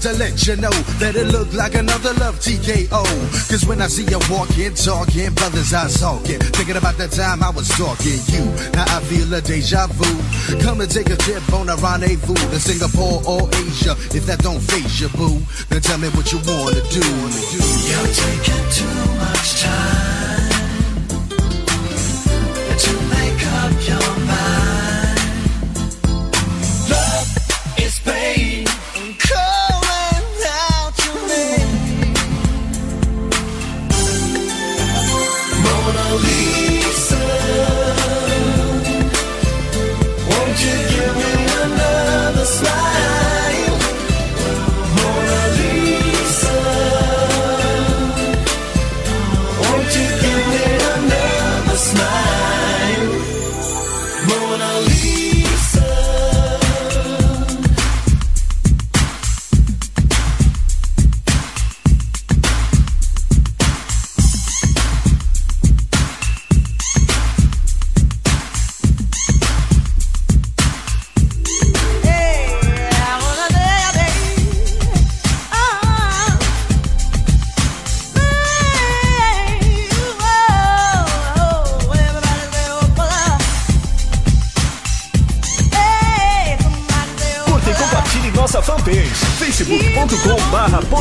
To let you know that it look like another love TKO. Cause when I see you walking, talking, brothers I talking. Thinking about that time I was talking you. Now I feel a deja vu. Come and take a trip on a rendezvous to Singapore or Asia. If that don't face you, boo, then tell me what you wanna do. You're taking too much time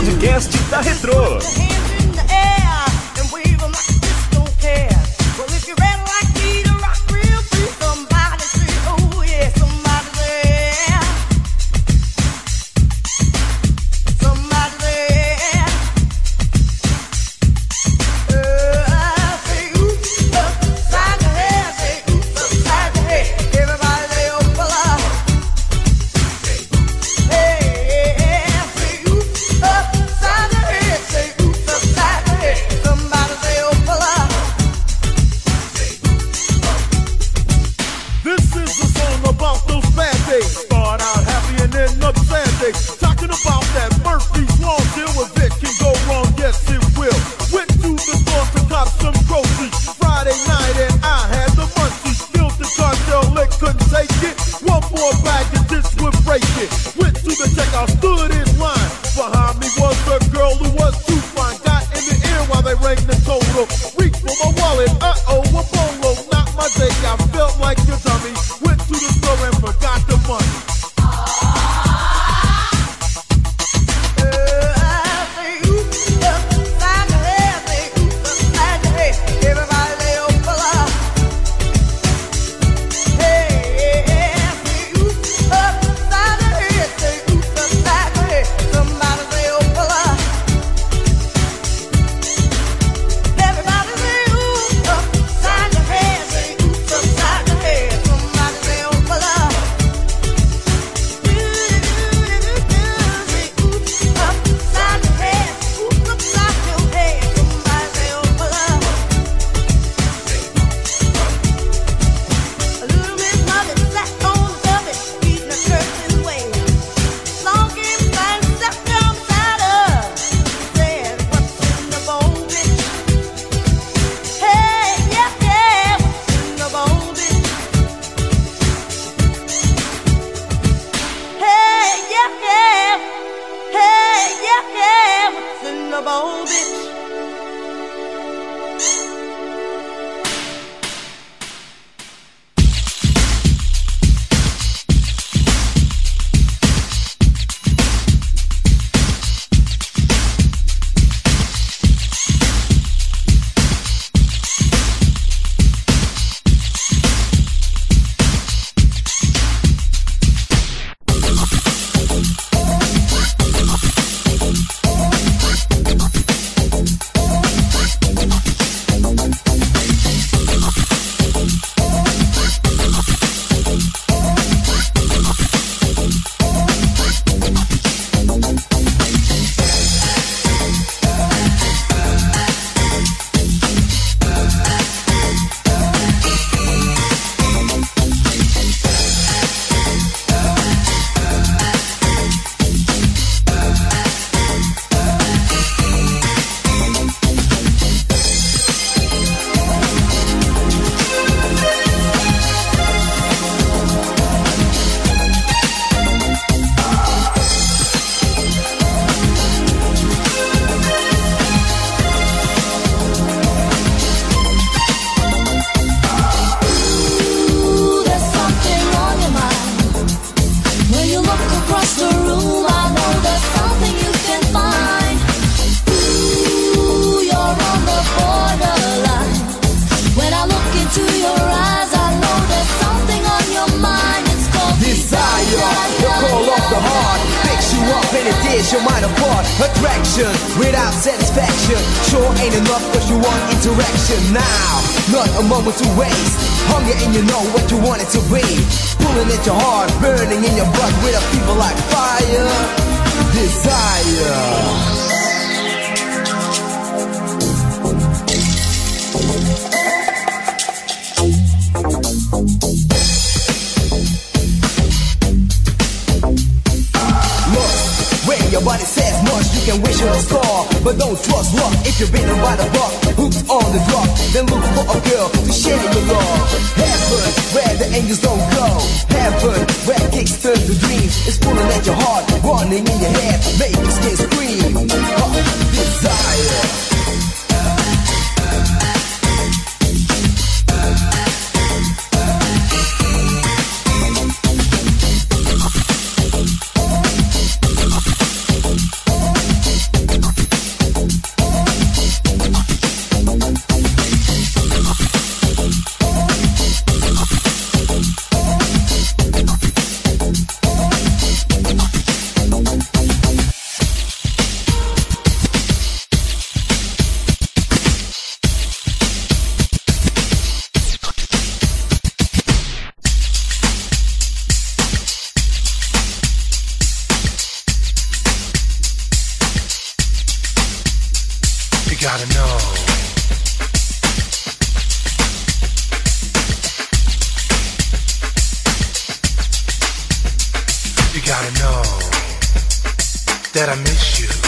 podcast da Retro. Total. Reached for my wallet, uh-oh, a bolo. Interaction. Now, not a moment to waste. Hunger and you know what you want it to be. Pulling at your heart, burning in your blood with a fever like fire. Desire. Can wish on a star, but don't trust luck if you're bitten by the buck. Hooked on the drug, then look for a girl to share your love. Heaven, where the angels don't go. Heaven, where kicks turn to dreams. It's pulling at your heart, running in your head, your skin scream. Uh, desire. that I miss you.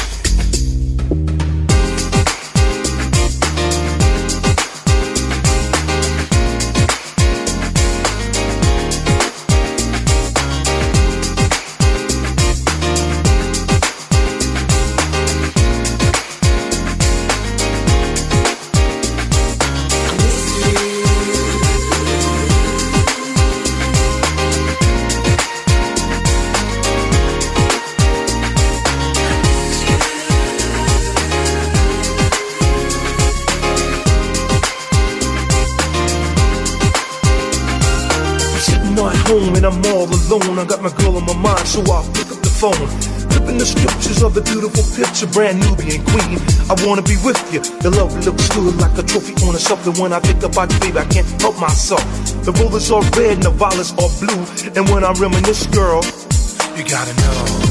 A beautiful picture, brand Nubian queen. I wanna be with you. Your love looks good like a trophy on a shelf. And when I think about you, baby, I can't help myself. The rollers are red and the violets are blue. And when I reminisce, girl, you gotta know.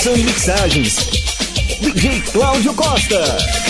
Produção e mixagens. DJ Cláudio Costa.